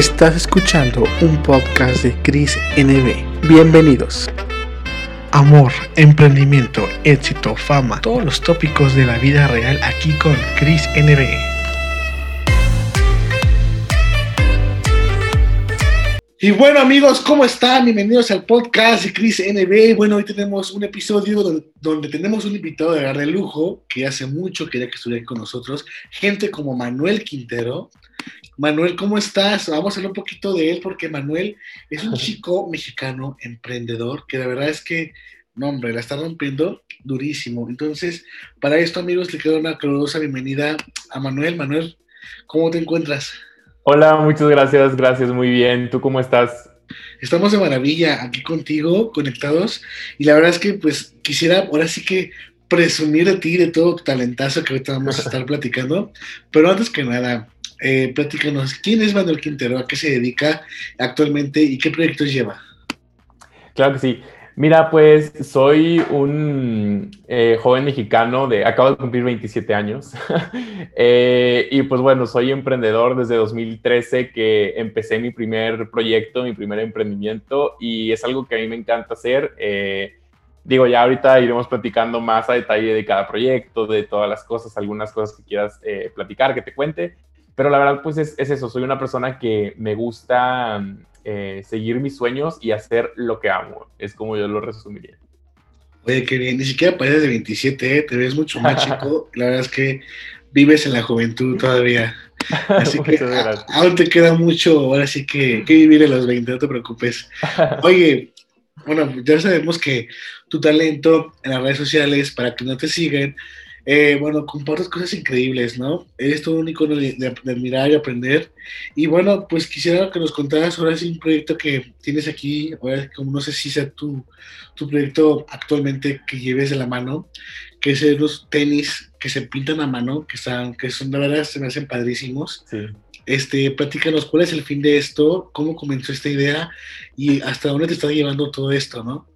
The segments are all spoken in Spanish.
Estás escuchando un podcast de Chris NB. Bienvenidos. Amor, emprendimiento, éxito, fama, todos los tópicos de la vida real aquí con Chris NB. Y bueno amigos, ¿cómo están? Bienvenidos al podcast de Chris NB. Bueno, hoy tenemos un episodio donde, tenemos un invitado de de lujo que hace mucho quería que estuviera con nosotros. Gente como Manuel Quintero, Manuel, ¿cómo estás? Vamos a hablar un poquito de él porque Manuel es un chico mexicano emprendedor que la verdad es que, no hombre, la está rompiendo durísimo. Entonces, para esto, amigos, le quiero una calurosa bienvenida a Manuel. Manuel, ¿cómo te encuentras? Hola, muchas gracias, gracias, muy bien. ¿Tú cómo estás? Estamos de maravilla aquí contigo, conectados. Y la verdad es que, pues, quisiera ahora sí que presumir de ti, de todo talentazo que ahorita vamos a estar platicando. Pero antes que nada, eh, platícanos, ¿quién es Manuel Quintero? ¿A qué se dedica actualmente y qué proyectos lleva? Claro que sí. Mira, pues soy un eh, joven mexicano de, acabo de cumplir 27 años eh, y pues bueno, soy emprendedor desde 2013 que empecé mi primer proyecto, mi primer emprendimiento y es algo que a mí me encanta hacer. Eh, digo, ya ahorita iremos platicando más a detalle de cada proyecto, de todas las cosas, algunas cosas que quieras platicar, que te cuente, pero la verdad, pues es, eso, soy una persona que me gusta eh, seguir mis sueños y hacer lo que amo. Es como yo lo resumiría. Oye, qué bien, ni siquiera pareces de 27, ¿eh? te ves mucho más chico. La verdad es que vives en la juventud todavía. Así que aún te queda mucho, ahora sí que, que vivir en los 20, no te preocupes. Oye, bueno, ya sabemos que tu talento en las redes sociales, para que no te sigan, eh, bueno, compartes cosas increíbles, ¿no? Eres todo un icono de, admirar y aprender. Y bueno, pues quisiera que nos contaras ahora sí un proyecto que tienes aquí, ahora como no sé si sea tu, tu proyecto actualmente que lleves de la mano, que es los tenis que se pintan a mano, que están, que son, de verdad, se me hacen padrísimos. Sí. Este, platícanos cuál es el fin de esto, cómo comenzó esta idea y hasta dónde te está llevando todo esto, ¿no?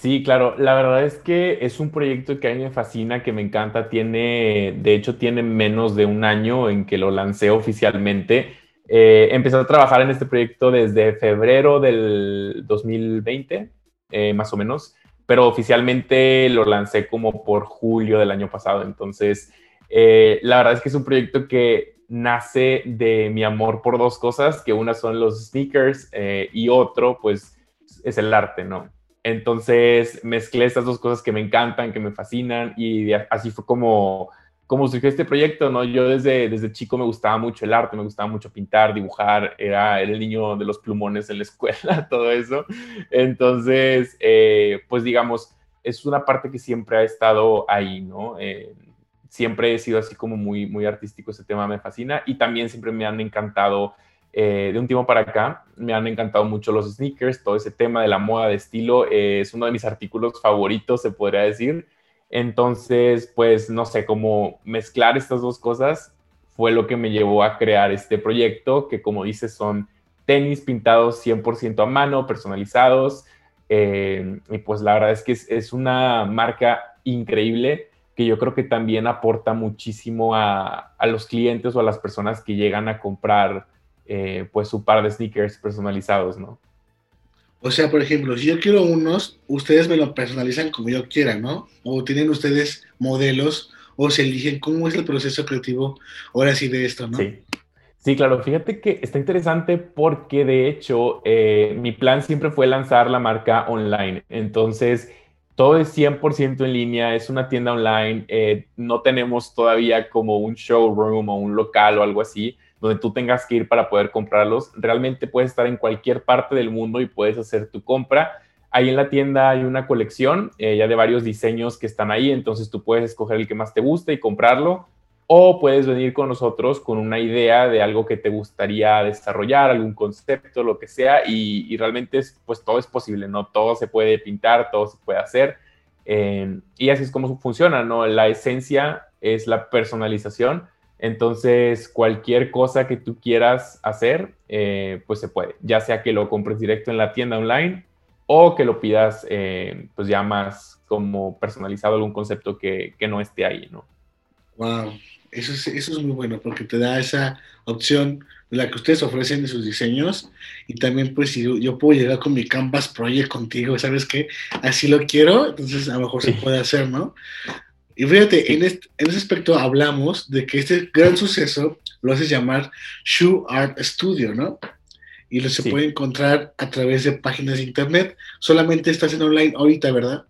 Sí, claro. La verdad es que es un proyecto que a mí me fascina, que me encanta. Tiene, de hecho, tiene menos de un año en que lo lancé oficialmente. Eh, empecé a trabajar en este proyecto desde febrero del 2020, eh, más o menos, pero oficialmente lo lancé como por julio del año pasado. Entonces, eh, la verdad es que es un proyecto que nace de mi amor por dos cosas, que una son los sneakers y otro, pues, es el arte, ¿no? Entonces mezclé estas dos cosas que me encantan, que me fascinan y así fue como, como surgió este proyecto, ¿no? Yo desde, desde chico me gustaba mucho el arte, me gustaba mucho pintar, dibujar, era, el niño de los plumones en la escuela, todo eso. Entonces, eh, pues digamos, es una parte que siempre ha estado ahí, ¿no? Eh, siempre he sido así como muy, muy artístico, ese tema me fascina y también siempre me han encantado eh, de un tiempo para acá me han encantado mucho los sneakers, todo ese tema de la moda de estilo eh, es uno de mis artículos favoritos, se podría decir. Entonces, pues no sé, cómo mezclar estas dos cosas fue lo que me llevó a crear este proyecto, que como dices son tenis pintados 100% a mano, personalizados. Eh, y pues la verdad es que es, una marca increíble que yo creo que también aporta muchísimo a, a los clientes o a las personas que llegan a comprar eh, pues su par de sneakers personalizados, ¿no? O sea, por ejemplo, si yo quiero unos, ustedes me lo personalizan como yo quiera, ¿no? O tienen ustedes modelos o se eligen cómo es el proceso creativo ahora sí de esto, ¿no? Sí. Sí, claro, fíjate que está interesante porque de hecho eh, mi plan siempre fue lanzar la marca online. Entonces, todo es 100% en línea, es una tienda online, eh, no tenemos todavía como un showroom o un local o algo así donde tú tengas que ir para poder comprarlos. Realmente puedes estar en cualquier parte del mundo y puedes hacer tu compra. Ahí en la tienda hay una colección eh, ya de varios diseños que están ahí, entonces tú puedes escoger el que más te guste y comprarlo. O puedes venir con nosotros con una idea de algo que te gustaría desarrollar, algún concepto, lo que sea, y, realmente es, pues todo es posible, ¿no? Todo se puede pintar, todo se puede hacer. Eh, y así es como funciona, ¿no? La esencia es la personalización entonces, cualquier cosa que tú quieras hacer, eh, pues se puede, ya sea que lo compres directo en la tienda online o que lo pidas, eh, pues ya más como personalizado algún concepto que, no esté ahí, ¿no? Wow, Eso es, eso es muy bueno porque te da esa opción la que ustedes ofrecen de sus diseños y también pues si yo, puedo llegar con mi Canvas Project contigo, ¿sabes qué? Así lo quiero, entonces a lo mejor se puede hacer, ¿no? Y fíjate, en, este, en ese aspecto hablamos de que este gran suceso lo haces llamar Shoe Art Studio, ¿no? Y lo se puede encontrar a través de páginas de internet. Solamente estás en online ahorita, ¿verdad?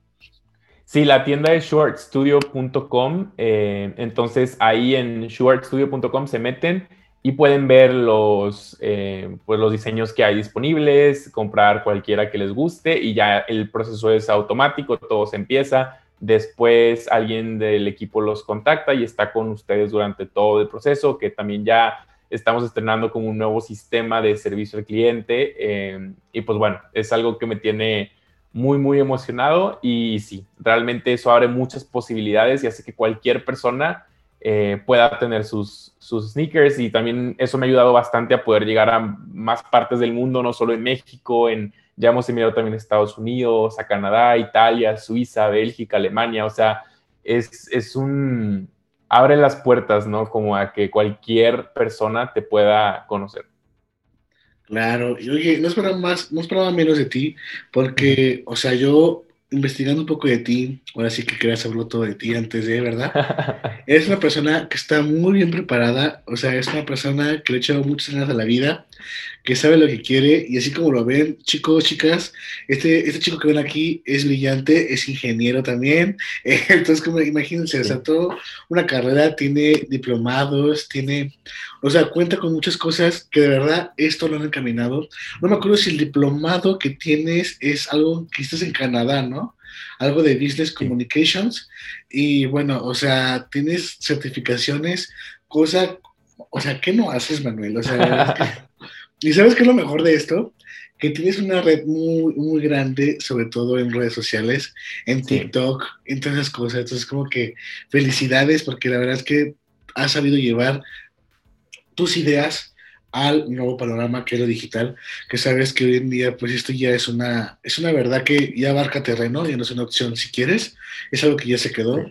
Sí, la tienda es shuartstudio.com. Eh, entonces ahí en shuartstudio.com se meten y pueden ver los, eh, pues los diseños que hay disponibles, comprar cualquiera que les guste y ya el proceso es automático, todo se empieza Después alguien del equipo los contacta y está con ustedes durante todo el proceso, que también ya estamos estrenando como un nuevo sistema de servicio al cliente. Eh, y pues bueno, es algo que me tiene muy, muy emocionado y sí, realmente eso abre muchas posibilidades y hace que cualquier persona eh, pueda tener sus, sus sneakers y también eso me ha ayudado bastante a poder llegar a más partes del mundo, no solo en México, en ya hemos enviado también a Estados Unidos, a Canadá, Italia, Suiza, Bélgica, Alemania. O sea, es, es un... abre las puertas, ¿no? Como a que cualquier persona te pueda conocer. Claro, y oye, no esperaba más, no esperaba menos de ti, porque, o sea, yo investigando un poco de ti, ahora sí que quería saberlo todo de ti antes de, ¿verdad? es una persona que está muy bien preparada, o sea, es una persona que le ha echado muchas ganas a la vida, que sabe lo que quiere y así como lo ven, chicos, chicas, este, este chico que ven aquí es brillante, es ingeniero también, entonces como imagínense, o sea, todo una carrera, tiene diplomados, tiene, o sea, cuenta con muchas cosas que de verdad esto lo han encaminado. No me acuerdo si el diplomado que tienes es algo que estás en Canadá, ¿no? Algo de Business Communications y bueno, o sea, tienes certificaciones, cosa, o sea, ¿qué no haces, Manuel? O sea, ¿Y sabes qué es lo mejor de esto? Que tienes una red muy, muy grande, sobre todo en redes sociales, en TikTok, en todas esas cosas. Entonces, como que felicidades, porque la verdad es que has sabido llevar tus ideas al nuevo panorama que es lo digital, que sabes que hoy en día, pues esto ya es una, es una verdad que ya abarca terreno, ya no es una opción si quieres, es algo que ya se quedó.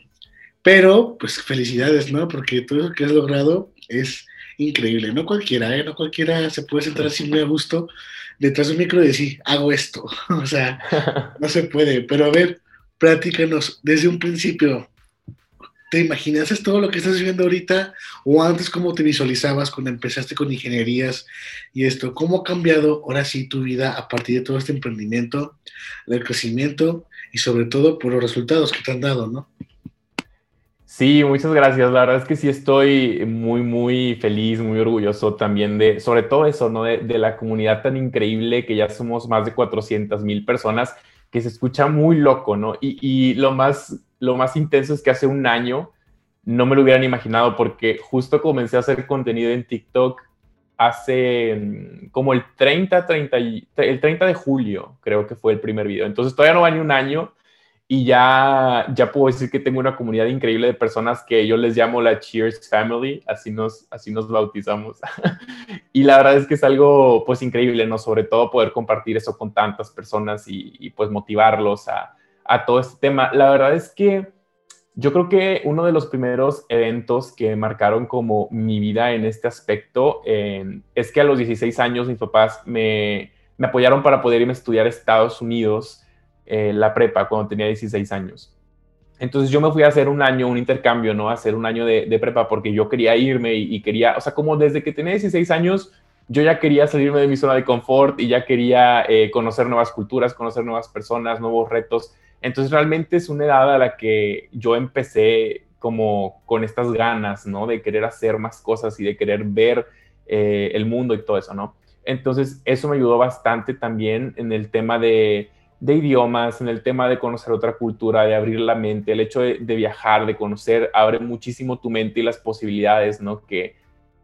Pero, pues felicidades, ¿no? Porque todo lo que has logrado es increíble. No cualquiera, ¿eh? No cualquiera se puede sentar así muy a gusto detrás de un micro y decir, hago esto. o sea, no se puede. Pero a ver, platícanos desde un principio. ¿Te imaginas todo lo que estás viviendo ahorita? ¿O antes cómo te visualizabas cuando empezaste con ingenierías y esto? ¿Cómo ha cambiado ahora sí tu vida a partir de todo este emprendimiento, el crecimiento y sobre todo por los resultados que te han dado, ¿no? Sí, muchas gracias. La verdad es que sí estoy muy, muy feliz, muy orgulloso también de, sobre todo eso, ¿no? De, la comunidad tan increíble que ya somos más de 400 mil personas, que se escucha muy loco, ¿no? Y, y, lo, más, lo más intenso es que hace un año no me lo hubieran imaginado porque justo comencé a hacer contenido en TikTok hace mm, como el 30, 30, el 30 de julio, creo que fue el primer video. Entonces todavía no va ni un año y ya, ya puedo decir que tengo una comunidad increíble de personas que yo les llamo la Cheers Family, así nos, así nos bautizamos. y la verdad es que es algo pues increíble, ¿no? Sobre todo poder compartir eso con tantas personas y, pues motivarlos a, a, todo este tema. La verdad es que yo creo que uno de los primeros eventos que marcaron como mi vida en este aspecto es que a los 16 años mis papás me, me apoyaron para poder irme a estudiar a Estados Unidos eh, la prepa cuando tenía 16 años. Entonces yo me fui a hacer un año, un intercambio, ¿no? A hacer un año de, prepa porque yo quería irme y, quería, o sea, como desde que tenía 16 años, yo ya quería salirme de mi zona de confort y ya quería eh, conocer nuevas culturas, conocer nuevas personas, nuevos retos. Entonces realmente es una edad a la que yo empecé como con estas ganas, ¿no? De querer hacer más cosas y de querer ver eh, el mundo y todo eso, ¿no? Entonces eso me ayudó bastante también en el tema de de idiomas, en el tema de conocer otra cultura, de abrir la mente, el hecho de, viajar, de conocer, abre muchísimo tu mente y las posibilidades, ¿no? Que,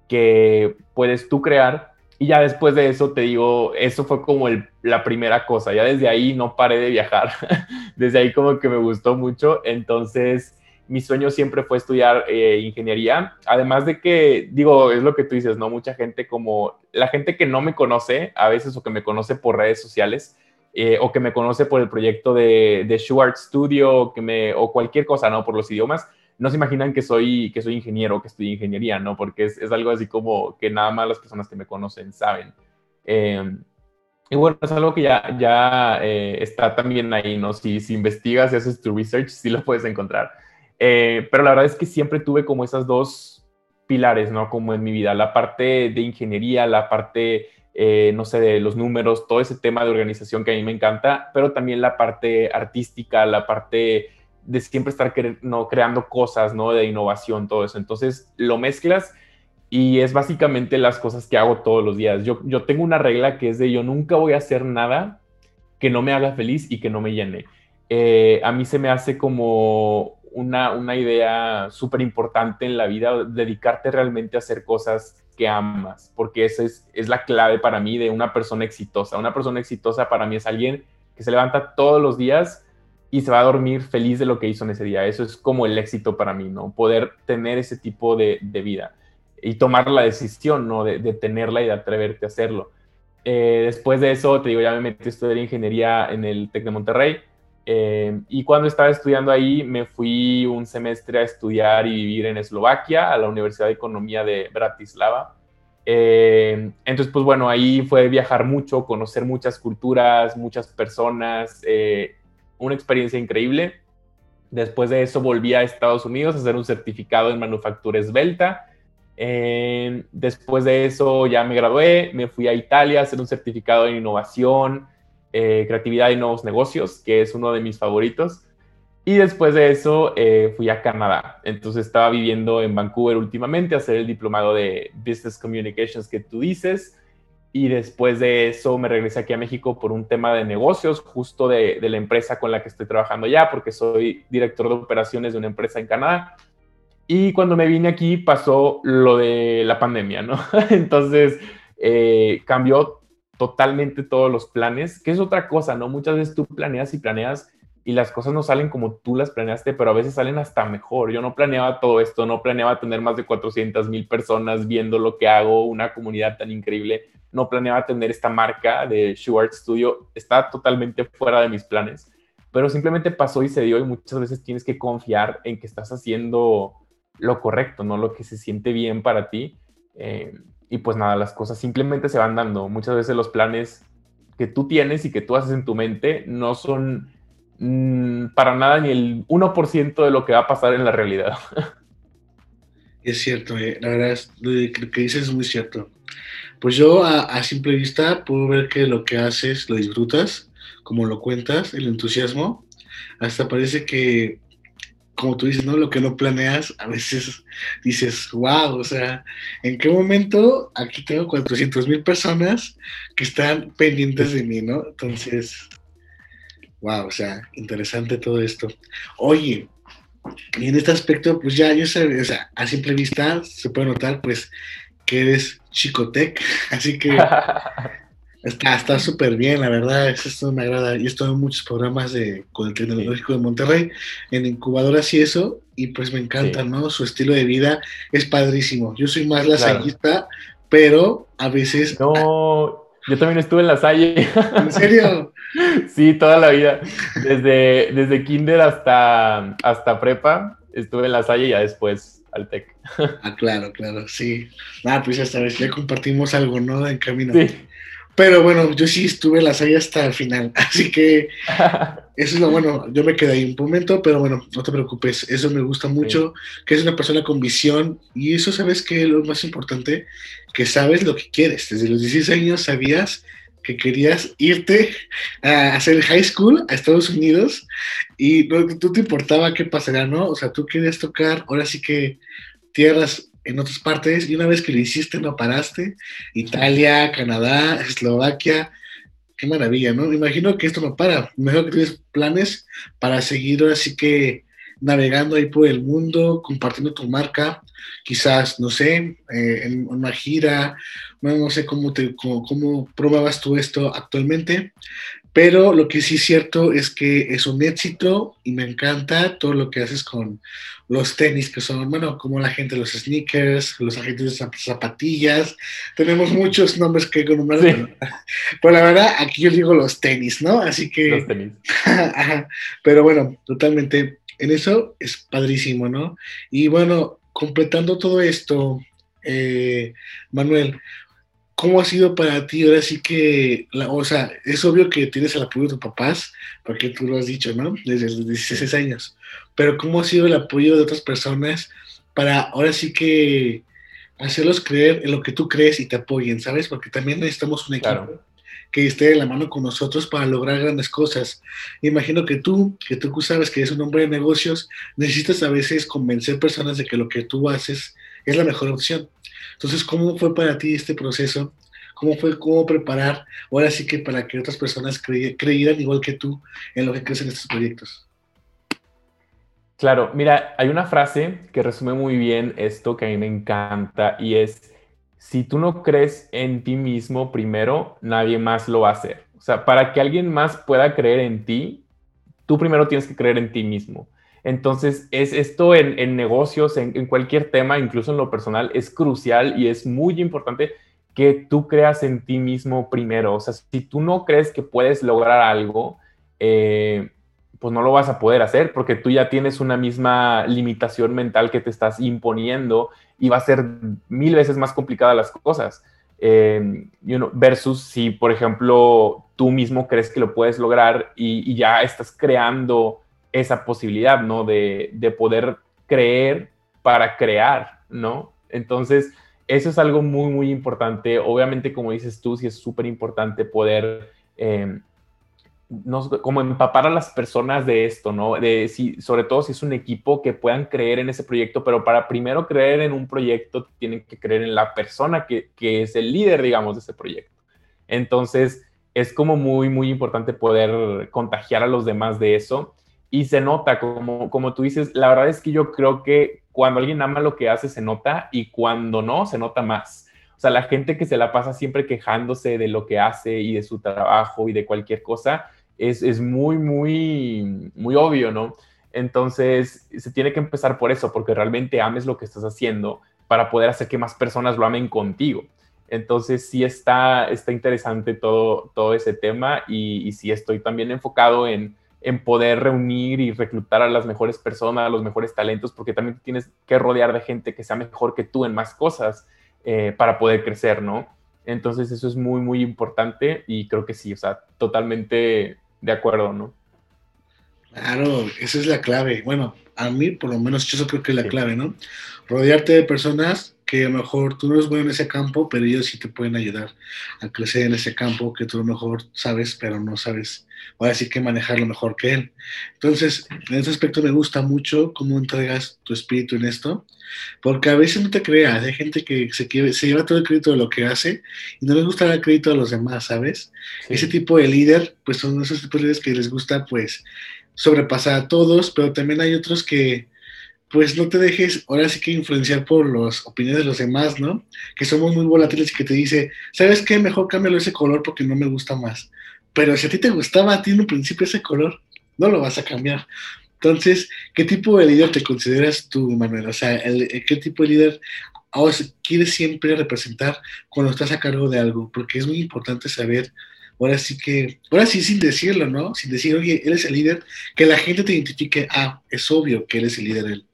que puedes tú crear. Y ya después de eso, te digo, eso fue como la primera cosa. Ya desde ahí no paré de viajar. desde ahí como que me gustó mucho. Entonces, mi sueño siempre fue estudiar eh, ingeniería. Además de que, digo, es lo que tú dices, ¿no? Mucha gente como, la gente que no me conoce a veces o que me conoce por redes sociales, eh, o que me conoce por el proyecto de, de Studio, que me, o cualquier cosa, ¿no? Por los idiomas, no se imaginan que soy, que soy ingeniero, que estudié ingeniería, ¿no? Porque es, es algo así como que nada más las personas que me conocen saben. Eh, y bueno, es algo que ya, ya eh, está también ahí, ¿no? Si, si investigas y haces tu research, sí lo puedes encontrar. Eh, pero la verdad es que siempre tuve como esas dos pilares, ¿no? Como en mi vida, la parte de ingeniería, la parte, eh, no sé, de los números, todo ese tema de organización que a mí me encanta, pero también la parte artística, la parte de siempre estar no, creando cosas, ¿no? De innovación, todo eso. Entonces lo mezclas y es básicamente las cosas que hago todos los días. Yo, yo tengo una regla que es de yo nunca voy a hacer nada que no me haga feliz y que no me llene. Eh, a mí se me hace como una, una idea súper importante en la vida, dedicarte realmente a hacer cosas que amas, porque esa es, es la clave para mí de una persona exitosa. Una persona exitosa para mí es alguien que se levanta todos los días y se va a dormir feliz de lo que hizo en ese día. Eso es como el éxito para mí, ¿no? Poder tener ese tipo de, vida y tomar la decisión, ¿no? De, de, tenerla y de atreverte a hacerlo. Eh, después de eso, te digo, ya me metí a estudiar ingeniería en el TEC de Monterrey. Eh, y cuando estaba estudiando ahí, me fui un semestre a estudiar y vivir en Eslovaquia, a la Universidad de Economía de Bratislava. Eh, entonces, pues bueno, ahí fue viajar mucho, conocer muchas culturas, muchas personas, eh, una experiencia increíble. Después de eso volví a Estados Unidos a hacer un certificado en manufactura esbelta eh, después de eso ya me gradué, me fui a Italia a hacer un certificado en innovación, eh, creatividad y nuevos negocios, que es uno de mis favoritos. Y después de eso eh, fui a Canadá. Entonces estaba viviendo en Vancouver últimamente a hacer el diplomado de Business Communications que tú dices. Y después de eso me regresé aquí a México por un tema de negocios, justo de, la empresa con la que estoy trabajando ya, porque soy director de operaciones de una empresa en Canadá. Y cuando me vine aquí pasó lo de la pandemia, ¿no? Entonces eh, cambió totalmente todos los planes, que es otra cosa, ¿no? Muchas veces tú planeas y planeas y las cosas no salen como tú las planeaste, pero a veces salen hasta mejor. Yo no planeaba todo esto, no planeaba tener más de 400 mil personas viendo lo que hago, una comunidad tan increíble, no planeaba tener esta marca de Shoe Art Studio, está totalmente fuera de mis planes, pero simplemente pasó y se dio y muchas veces tienes que confiar en que estás haciendo lo correcto, no lo que se siente bien para ti. Eh, y pues nada, las cosas simplemente se van dando. Muchas veces los planes que tú tienes y que tú haces en tu mente no son mm, para nada ni el 1% de lo que va a pasar en la realidad. Es cierto, eh. la verdad, es, lo que dices es muy cierto. Pues yo a, a, simple vista puedo ver que lo que haces lo disfrutas, como lo cuentas, el entusiasmo. Hasta parece que como tú dices, ¿no? Lo que no planeas, a veces dices, wow, o sea, ¿en qué momento aquí tengo 400 mil personas que están pendientes de mí, ¿no? Entonces, wow, o sea, interesante todo esto. Oye, y en este aspecto, pues ya yo sé, o sea, a simple vista se puede notar, pues, que eres chicotec, así que Está súper bien, la verdad, eso me agrada. Yo he estado en muchos programas de, con el Tecnológico de Monterrey, en incubadoras y eso, y pues me encanta, ¿no? Su estilo de vida es padrísimo. Yo soy más lasallista, pero a veces... No, yo también estuve en la Salle. ¿En serio? sí, toda la vida. Desde, desde kinder hasta, hasta prepa estuve en la Salle y ya después al TEC. ah, claro, claro, sí. Ah, pues esta vez ya compartimos algo, ¿no? En camino. Sí. Pero bueno, yo sí estuve en la serie hasta el final, así que eso es lo bueno. Yo me quedé ahí un momento, pero bueno, no te preocupes, eso me gusta mucho, que es una persona con visión y eso sabes que es lo más importante, que sabes lo que quieres. Desde los 16 años sabías que querías irte a hacer high school a Estados Unidos y no, no te importaba qué pasará, ¿no? O sea, tú querías tocar, ahora sí que tierras en otras partes y una vez que lo hiciste no paraste. Italia, Canadá, Eslovaquia, qué maravilla, ¿no? Me imagino que esto no para. Mejor que tienes planes para seguir ahora sí que navegando ahí por el mundo, compartiendo tu marca, quizás, no sé, eh, en una gira, no, sé cómo, te, cómo, cómo probabas tú esto actualmente, pero lo que sí es cierto es que es un éxito y me encanta todo lo que haces con los tenis, que son, bueno, como la gente, los sneakers, los agentes de zapatillas. Tenemos muchos nombres que nombrar, pero, la verdad, aquí yo digo los tenis, ¿no? Así que. Los tenis. pero bueno, totalmente. en eso es padrísimo, ¿no? Y bueno, completando todo esto, eh, Manuel, ¿cómo ha sido para ti? Ahora sí que, o sea, es obvio que tienes el apoyo de tus papás, porque tú lo has dicho, ¿no? Desde los 16 años, pero ¿cómo ha sido el apoyo de otras personas para ahora sí que hacerlos creer en lo que tú crees y te apoyen, ¿sabes? Porque también necesitamos un equipo que esté de la mano con nosotros para lograr grandes cosas. Imagino que tú, que tú sabes que eres un hombre de negocios, necesitas a veces convencer personas de que lo que tú haces es la mejor opción. Entonces, ¿cómo fue para ti este proceso? ¿Cómo fue cómo preparar ahora sí que para que otras personas creyeran igual que tú en lo que crees en estos proyectos? Claro, mira, hay una frase que resume muy bien esto que a mí me encanta y es, si tú no crees en ti mismo primero, nadie más lo va a hacer. O sea, para que alguien más pueda creer en ti, tú primero tienes que creer en ti mismo. Entonces, es esto en, negocios, en, cualquier tema, incluso en lo personal, es crucial y es muy importante que tú creas en ti mismo primero. O sea, si tú no crees que puedes lograr algo, eh, pues no lo vas a poder hacer porque tú ya tienes una misma limitación mental que te estás imponiendo y va a ser mil veces más complicada las cosas. Eh, versus si, por ejemplo, tú mismo crees que lo puedes lograr y, ya estás creando esa posibilidad, ¿no? De, de, poder creer para crear, ¿no? Entonces, eso es algo muy, muy importante. Obviamente, como dices tú, sí es súper importante poder eh, como empapar a las personas de esto, ¿no? De si, sobre todo si es un equipo que puedan creer en ese proyecto, pero para primero creer en un proyecto tienen que creer en la persona que, que es el líder, digamos, de ese proyecto. Entonces, es como muy, muy importante poder contagiar a los demás de eso. Y se nota, como, como tú dices, la verdad es que yo creo que cuando alguien ama lo que hace, se nota y cuando no, se nota más. O sea, la gente que se la pasa siempre quejándose de lo que hace y de su trabajo y de cualquier cosa, es, muy, muy, muy obvio, ¿no? Entonces, se tiene que empezar por eso, porque realmente ames lo que estás haciendo para poder hacer que más personas lo amen contigo. Entonces, sí está, está interesante todo, todo ese tema y, sí estoy también enfocado en, en poder reunir y reclutar a las mejores personas, a los mejores talentos, porque también tienes que rodear de gente que sea mejor que tú en más cosas eh, para poder crecer, ¿no? Entonces eso es muy, muy importante y creo que sí, o sea, totalmente de acuerdo, ¿no? Claro, esa es la clave. Bueno, a mí por lo menos yo creo que es la clave, ¿no? Rodearte de personas que a lo mejor tú no eres bueno en ese campo, pero ellos sí te pueden ayudar a crecer en ese campo que tú a lo mejor sabes, pero no sabes, ahora sí que manejarlo mejor que él. Entonces, en ese aspecto me gusta mucho cómo entregas tu espíritu en esto, porque a veces no te creas, hay gente que se, se lleva todo el crédito de lo que hace y no les gusta dar crédito a los demás, ¿sabes? Ese tipo de líder, pues son esos tipos de líderes que les gusta, pues, sobrepasar a todos, pero también hay otros que pues no te dejes ahora sí que influenciar por las opiniones de los demás, ¿no? Que somos muy volátiles y que te dice, ¿sabes qué? Mejor cámbialo ese color porque no me gusta más. Pero si a ti te gustaba a ti en un principio ese color, no lo vas a cambiar. Entonces, ¿qué tipo de líder te consideras tú, Manuel? O sea, ¿qué tipo de líder quieres siempre representar cuando estás a cargo de algo? Porque es muy importante saber, ahora sí que, ahora sí sin decirlo, ¿no? Sin decir, oye, él es el líder, que la gente te identifique, ah, es obvio que él es el líder. Él.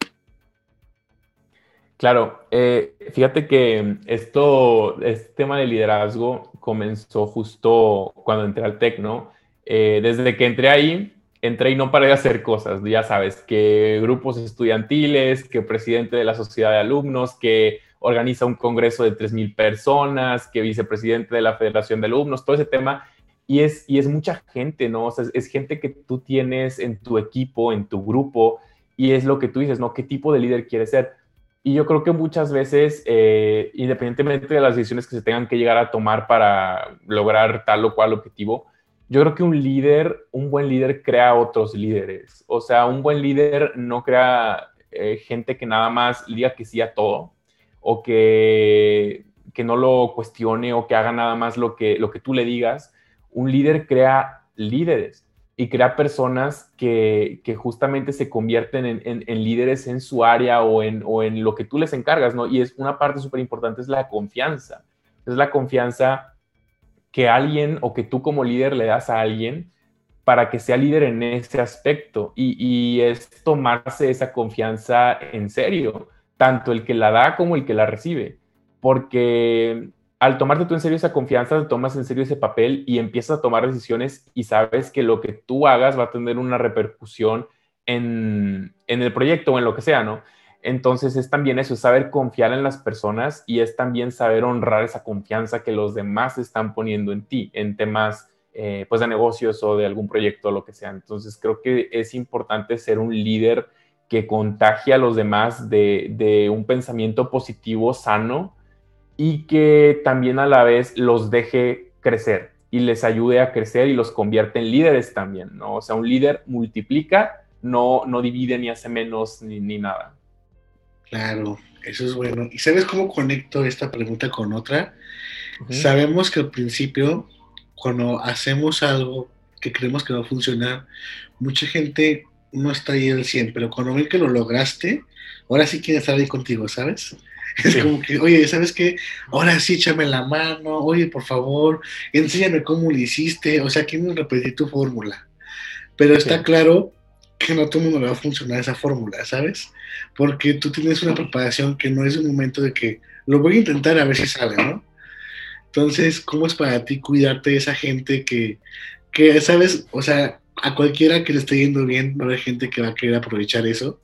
Claro, eh, fíjate que esto, este tema de liderazgo comenzó justo cuando entré al TEC, ¿no? Eh, desde que entré ahí, entré y no paré de hacer cosas, ya sabes, que grupos estudiantiles, que presidente de la sociedad de alumnos, que organiza un congreso de 3.000 personas, que vicepresidente de la Federación de Alumnos, todo ese tema. Y es, y es mucha gente, ¿no? O sea, es, es gente que tú tienes en tu equipo, en tu grupo, y es lo que tú dices, ¿no? ¿Qué tipo de líder quieres ser? Y yo creo que muchas veces, eh, independientemente de las decisiones que se tengan que llegar a tomar para lograr tal o cual objetivo, yo creo que un líder, un buen líder crea otros líderes. O sea, un buen líder no crea eh, gente que nada más diga que sí a todo o que, que no lo cuestione o que haga nada más lo que, lo que tú le digas. Un líder crea líderes y crea personas que, justamente se convierten en, líderes en su área o en, lo que tú les encargas, ¿no? Y es una parte súper importante, es la confianza. Es la confianza que alguien o que tú como líder le das a alguien para que sea líder en ese aspecto y es tomarse esa confianza en serio, tanto el que la da como el que la recibe, porque al tomarte tú en serio esa confianza, tomas en serio ese papel y empiezas a tomar decisiones y sabes que lo que tú hagas va a tener una repercusión en, en el proyecto o en lo que sea, ¿no? Entonces es también eso, saber confiar en las personas y es también saber honrar esa confianza que los demás están poniendo en ti, en temas eh, pues de negocios o de algún proyecto o lo que sea. Entonces creo que es importante ser un líder que contagie a los demás de, de un pensamiento positivo, sano, y que también a la vez los deje crecer y les ayude a crecer y los convierte en líderes también, ¿no? O sea, un líder multiplica, no, no divide ni hace menos ni, ni nada. Claro, eso es bueno. ¿Y sabes cómo conecto esta pregunta con otra? Sabemos que al principio, cuando hacemos algo que creemos que va a funcionar, mucha gente no está ahí al 100, pero cuando ven que lo lograste, ahora sí quieren estar ahí contigo, ¿sabes? Es como que, oye, ¿sabes qué? Ahora sí, échame la mano, oye, por favor, enséñame cómo lo hiciste, o sea, quieren repetir tu fórmula. Pero está claro que no todo el mundo le va a funcionar esa fórmula, ¿sabes? Porque tú tienes una preparación que no es un momento de que lo voy a intentar a ver si sale, ¿no? Entonces, ¿cómo es para ti cuidarte de esa gente que, que, ¿sabes? O sea, a cualquiera que le esté yendo bien, va a haber gente que va a querer aprovechar eso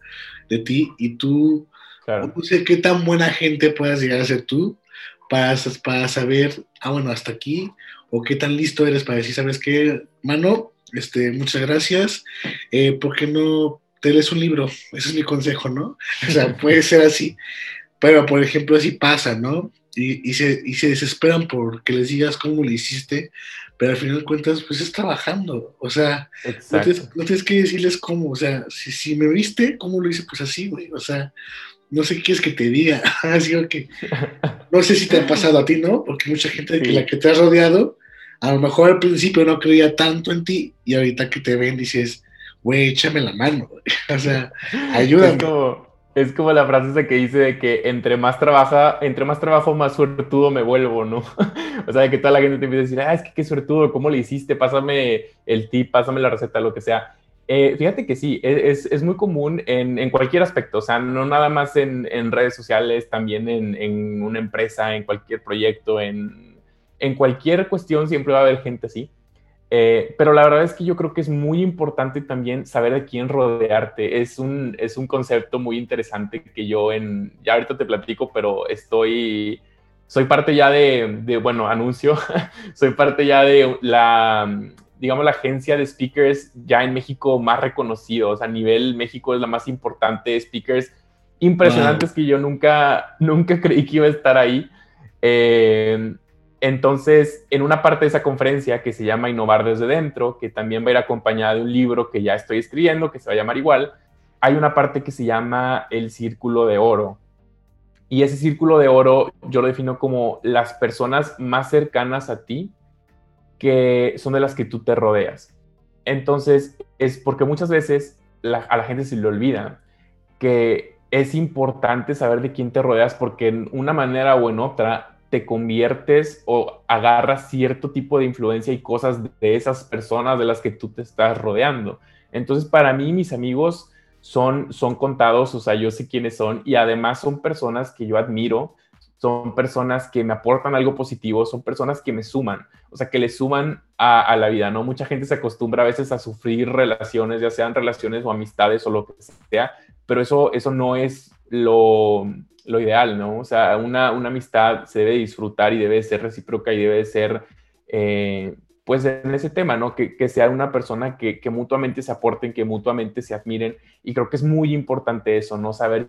de ti y tú no sé qué tan buena gente puedas llegar a ser tú para, para saber, ah, bueno, hasta aquí, o qué tan listo eres para decir, ¿sabes qué, mano? Este, muchas gracias. Eh, ¿Por qué no te lees un libro? Ese es mi consejo, ¿no? O sea, puede ser así. Pero, por ejemplo, así pasa, ¿no? Y, y, se, y se desesperan por que les digas cómo lo hiciste, pero al final de cuentas, pues es trabajando. O sea, no tienes, no tienes, que decirles cómo. O sea, si, si me viste, ¿cómo lo hice? Pues así, güey. O sea, no sé qué quieres que te diga. Así que no sé si te ha pasado a ti, ¿no? Porque mucha gente que la que te has rodeado, a lo mejor al principio no creía tanto en ti y ahorita que te ven dices, güey, échame la mano, o sea, ayúdame. Es como, es como la frase esa que dice de que entre más trabaja, entre más trabajo, más suertudo me vuelvo, ¿no? o sea, de que toda la gente te empieza a decir, ah, es que qué suertudo, ¿cómo le hiciste? Pásame el tip, pásame la receta, lo que sea. Eh, fíjate que sí, e, es, es muy común en, en, cualquier aspecto, o sea, no nada más en, en redes sociales, también en, en, una empresa, en cualquier proyecto, en, cualquier cuestión siempre va a haber gente así. Eh, pero la verdad es que yo creo que es muy importante también saber de quién rodearte. Es un, es un concepto muy interesante que yo en, ya ahorita te platico, pero estoy, soy parte ya de, de bueno, anuncio, soy parte ya de la digamos, la agencia de speakers ya en México más reconocidos. A nivel México es la más importante. Speakers impresionantes que yo nunca, nunca creí que iba a estar ahí. Eh, entonces, en una parte de esa conferencia que se llama Innovar desde dentro, que también va a ir acompañada de un libro que ya estoy escribiendo, que se va a llamar igual, hay una parte que se llama el círculo de oro. Y ese círculo de oro yo lo defino como las personas más cercanas a ti que son de las que tú te rodeas. Entonces, es porque muchas veces a la gente se le olvida que es importante saber de quién te rodeas porque en una manera o en otra te conviertes o agarras cierto tipo de influencia y cosas de esas personas de las que tú te estás rodeando. Entonces, para mí, mis amigos son, son contados, o sea, yo sé quiénes son y además son personas que yo admiro, son personas que me aportan algo positivo, son personas que me suman, o sea, que le suman a, la vida, ¿no? Mucha gente se acostumbra a veces a sufrir relaciones, ya sean relaciones o amistades o lo que sea, pero eso, eso no es lo, lo ideal, ¿no? O sea, una, una, amistad se debe disfrutar y debe ser recíproca y debe ser, eh, pues, en ese tema, ¿no? Que, sea una persona que, que, mutuamente se aporten, que mutuamente se admiren. Y creo que es muy importante eso, ¿no? Saber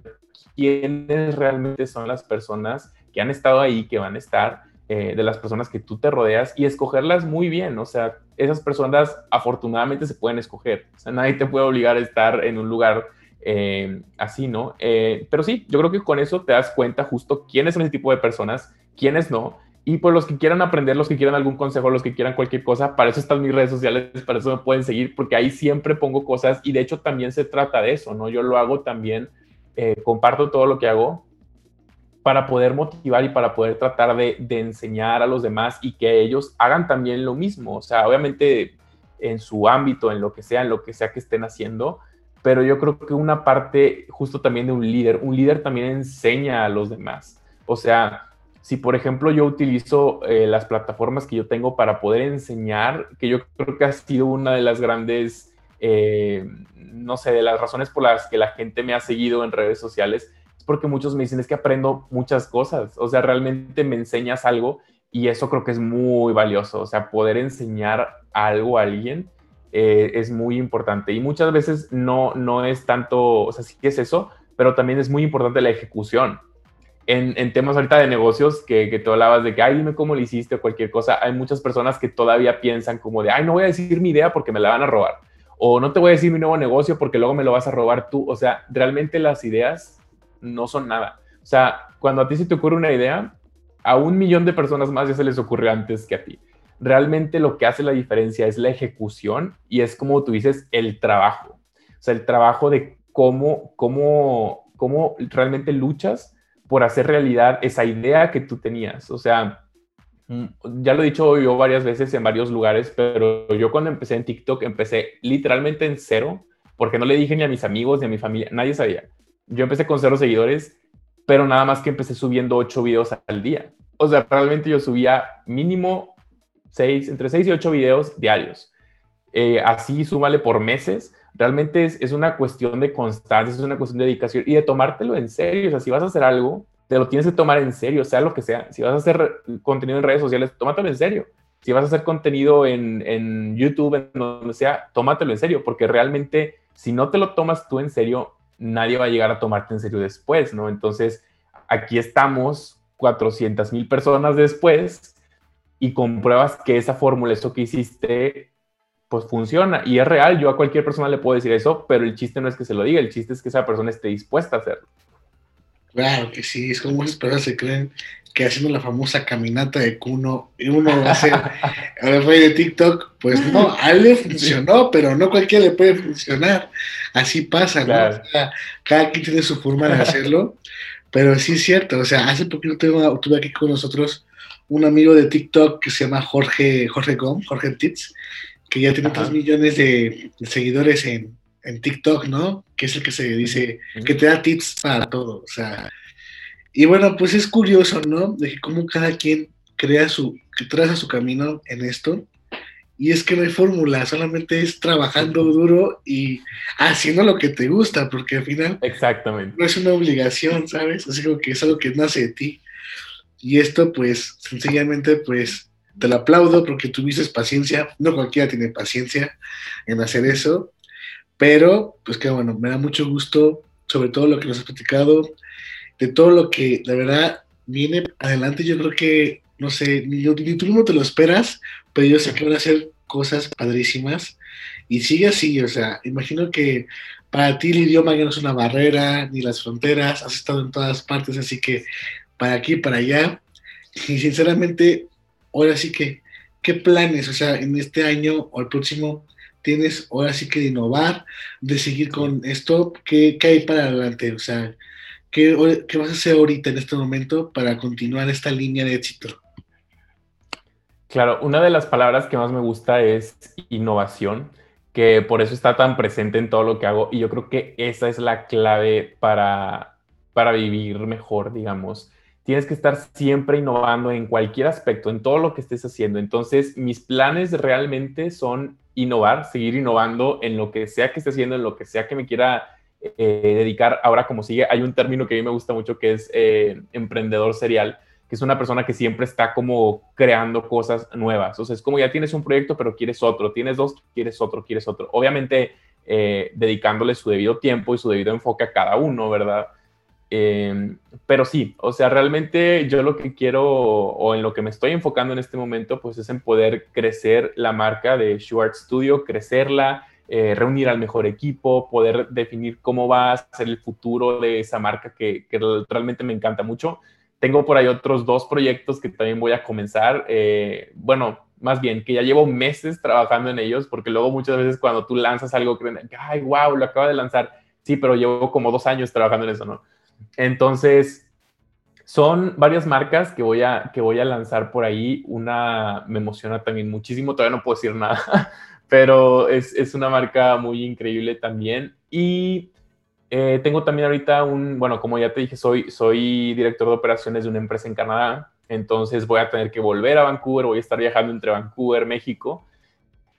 quiénes realmente son las personas que han estado ahí, que van a estar, eh, de las personas que tú te rodeas y escogerlas muy bien. O sea, esas personas afortunadamente se pueden escoger. O sea, nadie te puede obligar a estar en un lugar eh, así, ¿no? Eh, pero sí, yo creo que con eso te das cuenta justo quiénes son ese tipo de personas, quiénes no. Y pues los que quieran aprender, los que quieran algún consejo, los que quieran cualquier cosa, para eso están mis redes sociales, para eso me pueden seguir, porque ahí siempre pongo cosas y de hecho también se trata de eso, ¿no? Yo lo hago también eh, comparto todo lo que hago para poder motivar y para poder tratar de, enseñar a los demás y que ellos hagan también lo mismo. O sea, obviamente en su ámbito, en lo que sea, en lo que sea que estén haciendo. Pero yo creo que una parte justo también de un líder, un líder también enseña a los demás. O sea, si por ejemplo yo utilizo eh, las plataformas que yo tengo para poder enseñar, que yo creo que ha sido una de las grandes, eh, no sé, de las razones por las que la gente me ha seguido en redes sociales, es porque muchos me dicen es que aprendo muchas cosas, o sea, realmente me enseñas algo y eso creo que es muy valioso, o sea, poder enseñar algo a alguien eh, es muy importante. Y muchas veces no, no es tanto, o sea, sí que es eso, pero también es muy importante la ejecución en, temas ahorita de negocios que, que tú hablabas de que, ay, dime cómo lo hiciste o cualquier cosa, hay muchas personas que todavía piensan como de, ay, no voy a decir mi idea porque me la van a robar. O no te voy a decir mi nuevo negocio porque luego me lo vas a robar tú. O sea, realmente las ideas no son nada. O sea, cuando a ti se te ocurre una idea, a un millón de personas más ya se les ocurre antes que a ti. Realmente lo que hace la diferencia es la ejecución y es como tú dices, el trabajo. O sea, el trabajo de cómo, cómo, cómo realmente luchas por hacer realidad esa idea que tú tenías. O sea, mm, ya lo he dicho yo varias veces en varios lugares, pero yo cuando empecé en TikTok empecé literalmente en cero, porque no le dije ni a mis amigos ni a mi familia, nadie sabía. Yo empecé con cero seguidores, pero nada más que empecé subiendo ocho videos al día. O sea, realmente yo subía mínimo seis, entre seis y ocho videos diarios. Eh, así súmale por meses Realmente es, una cuestión de constancia, es una cuestión de dedicación y de tomártelo en serio. O sea, si vas a hacer algo, te lo tienes que tomar en serio, sea lo que sea. Si vas a hacer contenido en redes sociales, tómatelo en serio. Si vas a hacer contenido en, en YouTube, en donde sea, tómatelo en serio, porque realmente si no te lo tomas tú en serio, nadie va a llegar a tomarte en serio después, ¿no? Entonces, aquí estamos 400 mil personas después y compruebas que esa fórmula, eso que hiciste, pues funciona y es real. Yo a cualquier persona le puedo decir eso, pero el chiste no es que se lo diga, el chiste es que esa persona esté dispuesta a hacerlo. Claro que sí, es como esas personas se creen que haciendo la famosa caminata de Kuno, uno va a ser el rey de TikTok. Pues no, a él le funcionó, pero no cualquiera le puede funcionar. Así pasa, ¿no? cada quien tiene su forma de hacerlo, pero sí es cierto. O sea, hace poquito tuve, tuve aquí con nosotros un amigo de TikTok que se llama Jorge, Jorge Gómez, Jorge Tits, que ya tiene 3 millones de, seguidores en, en, TikTok, ¿no? Que es el que se dice, que te da tips para todo, o sea. Y bueno, pues es curioso, ¿no? De cómo cada quien crea su, que traza su camino en esto. Y es que no hay fórmula, solamente es trabajando duro y haciendo lo que te gusta, porque al final Exactamente. no es una obligación, ¿sabes? Así como que es algo que nace de ti. Y esto, pues, sencillamente, pues, te lo aplaudo porque tuviste paciencia, no cualquiera tiene paciencia en hacer eso, pero pues que bueno, me da mucho gusto sobre todo lo que nos has platicado, de todo lo que de verdad viene adelante, yo creo que, no sé, ni, ni tú mismo te lo esperas, pero yo sé que van a ser cosas padrísimas. Y sigue así, o sea, imagino que para ti el idioma ya no es una barrera, ni las fronteras, has estado en todas partes, así que para aquí, para allá, y sinceramente ahora sí que, ¿qué planes, o sea, en este año o el próximo tienes ahora sí que de innovar, de seguir con esto? ¿Qué, qué hay para adelante? O sea, ¿qué, ¿qué vas a hacer ahorita en este momento para continuar esta línea de éxito? Claro, una de las palabras que más me gusta es innovación, que por eso está tan presente en todo lo que hago y yo creo que esa es la clave para, para vivir mejor, digamos tienes que estar siempre innovando en cualquier aspecto, en todo lo que estés haciendo. Entonces, mis planes realmente son innovar, seguir innovando en lo que sea que esté haciendo, en lo que sea que me quiera eh, dedicar. Ahora, como sigue, hay un término que a mí me gusta mucho que es eh, emprendedor serial, que es una persona que siempre está como creando cosas nuevas. O sea, es como ya tienes un proyecto, pero quieres otro, tienes dos, quieres otro, quieres otro. Obviamente, eh, dedicándole su debido tiempo y su debido enfoque a cada uno, ¿verdad? Em, pero sí, o sea, realmente yo lo que quiero o en lo que me estoy enfocando en este momento, pues es en poder crecer la marca de Shuart Studio, crecerla, eh, reunir al mejor equipo, poder definir cómo va a ser el futuro de esa marca que, realmente me encanta mucho. Tengo por ahí otros dos proyectos que también voy a comenzar. Eh, bueno, más bien, que ya llevo meses trabajando en ellos, porque luego muchas veces cuando tú lanzas algo, creen, ay, wow, lo acaba de lanzar. Sí, pero llevo como dos años trabajando en eso, ¿no? Entonces, son varias marcas que voy, a, que voy a lanzar por ahí. Una me emociona también muchísimo, todavía no puedo decir nada, pero es, es, una marca muy increíble también. Y eh, tengo también ahorita un, bueno, como ya te dije, soy, soy director de operaciones de una empresa en Canadá, entonces voy a tener que volver a Vancouver, voy a estar viajando entre Vancouver, México.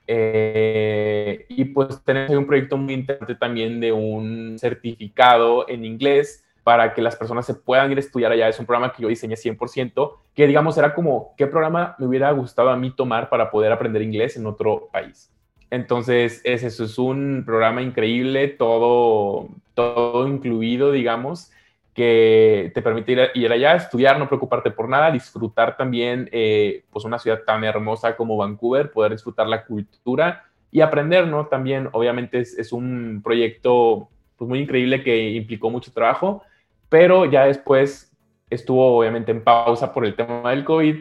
Eh, y pues tenemos un proyecto muy interesante también de un certificado en inglés para que las personas se puedan ir a estudiar allá. Es un programa que yo diseñé 100%, que digamos era como, ¿qué programa me hubiera gustado a mí tomar para poder aprender inglés en otro país? Entonces, es eso, es un programa increíble, todo, todo incluido, digamos, que te permite ir, ir allá, estudiar, no preocuparte por nada, disfrutar también, eh, pues, una ciudad tan hermosa como Vancouver, poder disfrutar la cultura y aprender, ¿no? También, obviamente, es, es un proyecto pues, muy increíble que implicó mucho trabajo, pero ya después estuvo obviamente en pausa por el tema del COVID,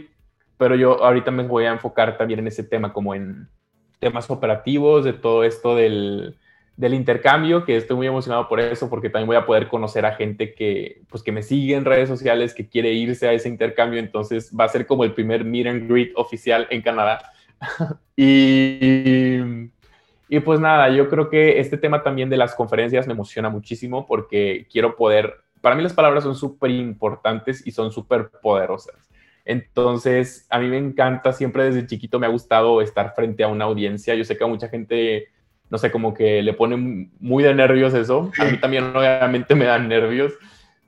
pero yo ahorita me voy a enfocar también en ese tema, como en temas operativos, de todo esto del, del intercambio, que estoy muy emocionado por eso, porque también voy a poder conocer a gente que, pues, que me sigue en redes sociales, que quiere irse a ese intercambio, entonces va a ser como el primer meet and greet oficial en Canadá. y, y pues nada, yo creo que este tema también de las conferencias me emociona muchísimo porque quiero poder para mí las palabras son súper importantes y son súper poderosas. Entonces, a mí me encanta, siempre desde chiquito me ha gustado estar frente a una audiencia. Yo sé que a mucha gente, no sé, como que le pone muy de nervios eso. A mí también obviamente me dan nervios,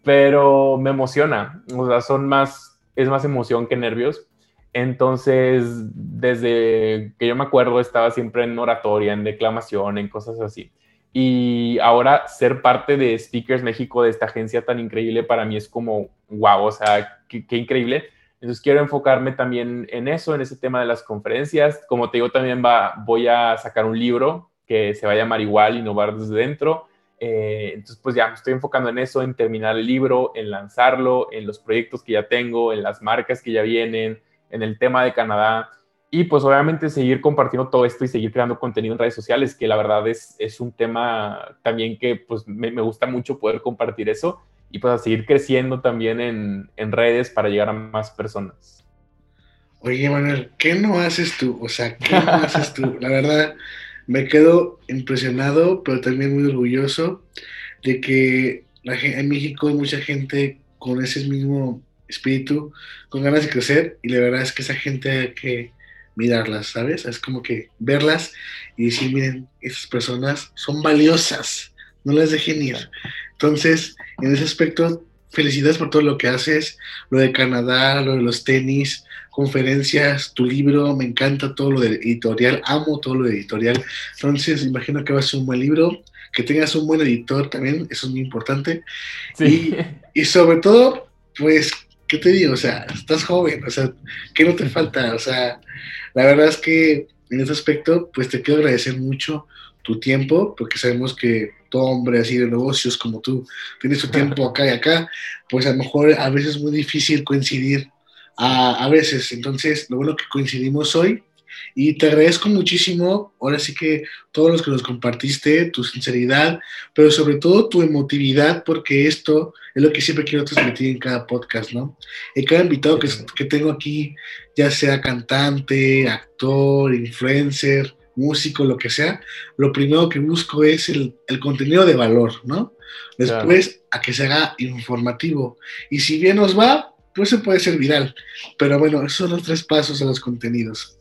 pero me emociona. O sea, son más, es más emoción que nervios. Entonces, desde que yo me acuerdo, estaba siempre en oratoria, en declamación, en cosas así. Y ahora ser parte de Speakers México, de esta agencia tan increíble, para mí es como, wow, o sea, qué, increíble. Entonces quiero enfocarme también en eso, en ese tema de las conferencias. Como te digo, también va, voy a sacar un libro que se va a llamar igual, Innovar desde dentro. Eh, entonces, pues ya me estoy enfocando en eso, en terminar el libro, en lanzarlo, en los proyectos que ya tengo, en las marcas que ya vienen, en el tema de Canadá. Y pues obviamente seguir compartiendo todo esto y seguir creando contenido en redes sociales, que la verdad es, es un tema también que pues me, me gusta mucho poder compartir eso y pues a seguir creciendo también en, en, redes para llegar a más personas. Oye, Manuel, ¿qué no haces tú? O sea, ¿qué no haces tú? La verdad, me quedo impresionado, pero también muy orgulloso de que la, en México hay mucha gente con ese mismo espíritu, con ganas de crecer, y la verdad es que esa gente que mirarlas, ¿sabes? Es como que verlas y decir, miren, esas personas son valiosas, no las dejen ir. Entonces, en ese aspecto, felicidades por todo lo que haces, lo de Canadá, lo de los tenis, conferencias, tu libro, me encanta todo lo de editorial, amo todo lo de editorial. Entonces, imagino que va a ser un buen libro, que tengas un buen editor también, eso es muy importante. Sí. Y, y sobre todo, pues ¿qué te digo? O sea, estás joven, o sea, ¿qué no te falta? O sea, la verdad es que en ese aspecto, pues te quiero agradecer mucho tu tiempo, porque sabemos que todo hombre así de negocios como tú, tienes tu tiempo acá y acá, pues a lo mejor a veces es muy difícil coincidir a, a veces. Entonces, lo bueno que coincidimos hoy y te agradezco muchísimo, ahora sí que todos los que nos compartiste, tu sinceridad, pero sobre todo tu emotividad, porque esto es lo que siempre quiero transmitir en cada podcast, ¿no? En cada invitado que, que tengo aquí, ya sea cantante, actor, influencer, músico, lo que sea, lo primero que busco es el, el contenido de valor, ¿no? Después, a que se haga informativo. Y si bien nos va, pues se puede ser viral. Pero bueno, esos son los tres pasos a los contenidos.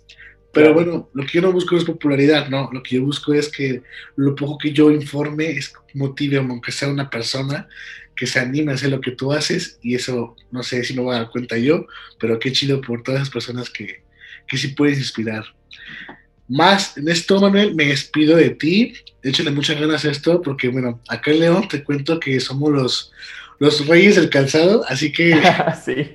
Pero bueno, lo que yo no busco es popularidad, ¿no? Lo que yo busco es que lo poco que yo informe es motive, aunque sea una persona, que se anime a hacer lo que tú haces y eso no sé si me voy a dar cuenta yo, pero qué chido por todas las personas que, que sí puedes inspirar. Más en esto, Manuel, me despido de ti. Échale muchas ganas a esto porque, bueno, acá en León te cuento que somos los, los reyes del calzado, así que... sí.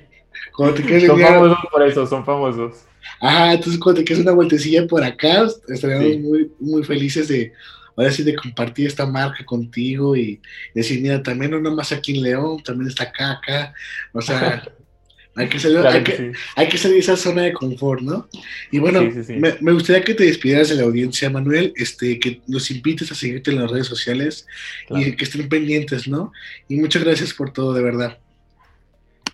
Cuando te son famosos por eso, son famosos. Ajá, entonces cuando te quedes una vueltecilla por acá, estaríamos muy, muy felices de, ahora sí, de compartir esta marca contigo y decir, mira, también no nomás aquí en León, también está acá, acá, o sea, hay que salir, hay, que, hay que salir de esa zona de confort, ¿no? Y bueno, me, me, gustaría que te despidieras de la audiencia, Manuel, este, que nos invites a seguirte en las redes sociales y que estén pendientes, ¿no? Y muchas gracias por todo, de verdad.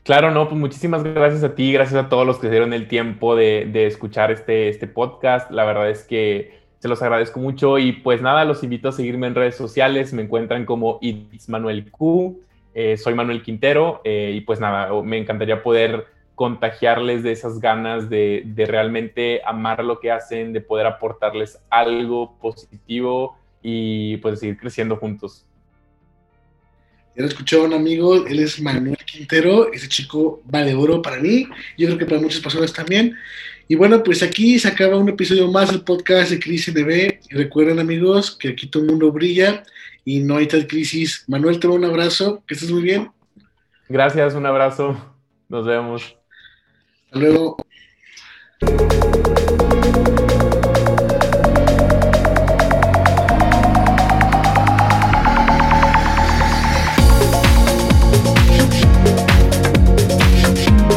Claro, no, pues muchísimas gracias a ti, gracias a todos los que se dieron el tiempo de, escuchar este, este podcast. La verdad es que se los agradezco mucho y pues nada, los invito a seguirme en redes sociales, me encuentran como It's Manuel Q, eh, soy Manuel Quintero eh, y pues nada, me encantaría poder contagiarles de esas ganas de, de, realmente amar lo que hacen, de poder aportarles algo positivo y pues seguir creciendo juntos. Ya lo escuchó un amigo, él es Manuel Quintero, ese chico vale oro para mí, yo creo que para muchas personas también. Y bueno, pues aquí se acaba un episodio más del podcast de Crisis NB. Y recuerden, amigos, que aquí todo el mundo brilla y no hay tal crisis. Manuel, te doy un abrazo, que estés muy bien. Gracias, un abrazo. Nos vemos. Hasta luego.